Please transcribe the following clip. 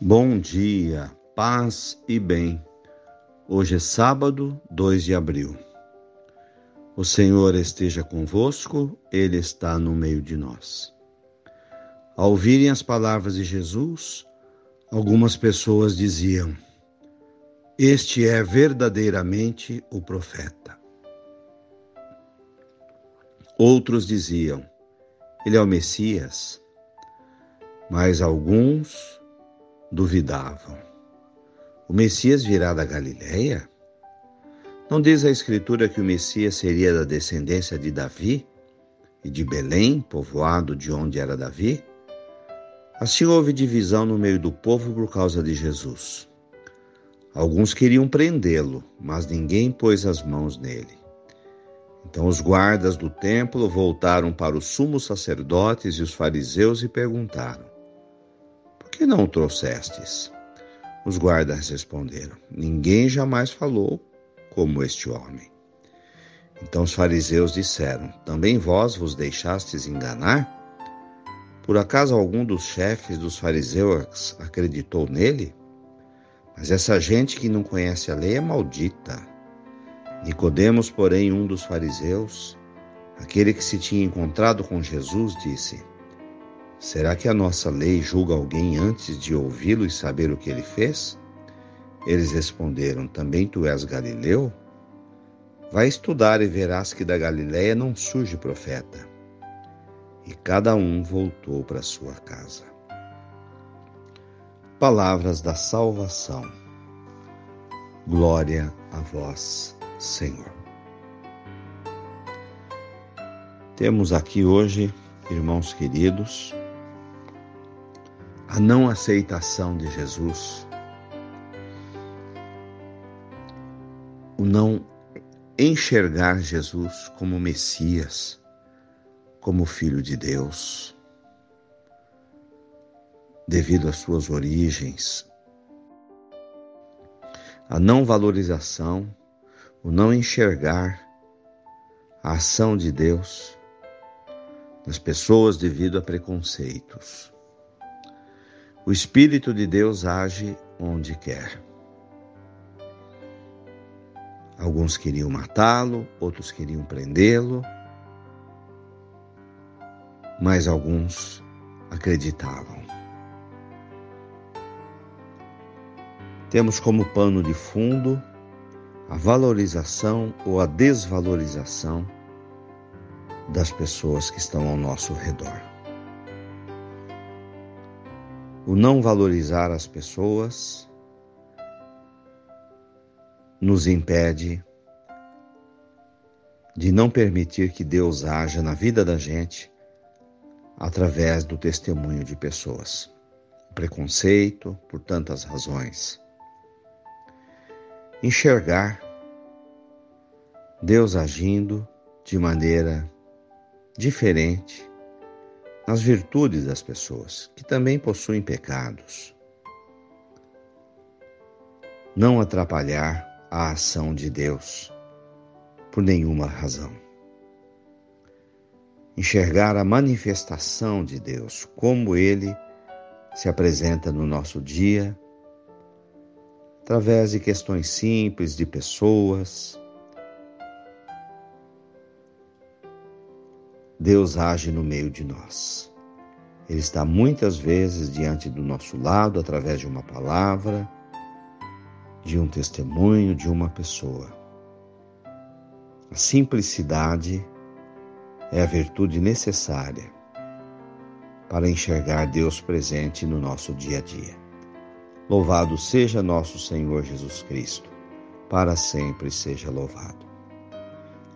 Bom dia, paz e bem. Hoje é sábado, 2 de abril. O Senhor esteja convosco, Ele está no meio de nós. Ao ouvirem as palavras de Jesus, algumas pessoas diziam: Este é verdadeiramente o profeta. Outros diziam: Ele é o Messias. Mas alguns duvidavam. O Messias virá da Galileia? Não diz a Escritura que o Messias seria da descendência de Davi e de Belém, povoado de onde era Davi? Assim houve divisão no meio do povo por causa de Jesus. Alguns queriam prendê-lo, mas ninguém pôs as mãos nele. Então os guardas do templo voltaram para os sumos sacerdotes e os fariseus e perguntaram: que não trouxestes? Os guardas responderam: Ninguém jamais falou como este homem. Então os fariseus disseram: Também vós vos deixastes enganar? Por acaso algum dos chefes dos fariseus acreditou nele? Mas essa gente que não conhece a lei é maldita. Nicodemos, porém, um dos fariseus, aquele que se tinha encontrado com Jesus, disse: Será que a nossa lei julga alguém antes de ouvi-lo e saber o que ele fez? Eles responderam: Também tu és galileu? Vai estudar e verás que da Galiléia não surge profeta. E cada um voltou para sua casa. Palavras da salvação. Glória a vós, Senhor. Temos aqui hoje, irmãos queridos, a não aceitação de Jesus, o não enxergar Jesus como Messias, como Filho de Deus, devido às suas origens, a não valorização, o não enxergar a ação de Deus nas pessoas devido a preconceitos. O Espírito de Deus age onde quer. Alguns queriam matá-lo, outros queriam prendê-lo, mas alguns acreditavam. Temos como pano de fundo a valorização ou a desvalorização das pessoas que estão ao nosso redor o não valorizar as pessoas nos impede de não permitir que Deus haja na vida da gente através do testemunho de pessoas. Preconceito por tantas razões. Enxergar Deus agindo de maneira diferente nas virtudes das pessoas, que também possuem pecados. Não atrapalhar a ação de Deus por nenhuma razão. Enxergar a manifestação de Deus, como Ele se apresenta no nosso dia, através de questões simples, de pessoas, Deus age no meio de nós. Ele está muitas vezes diante do nosso lado através de uma palavra, de um testemunho, de uma pessoa. A simplicidade é a virtude necessária para enxergar Deus presente no nosso dia a dia. Louvado seja nosso Senhor Jesus Cristo, para sempre seja louvado.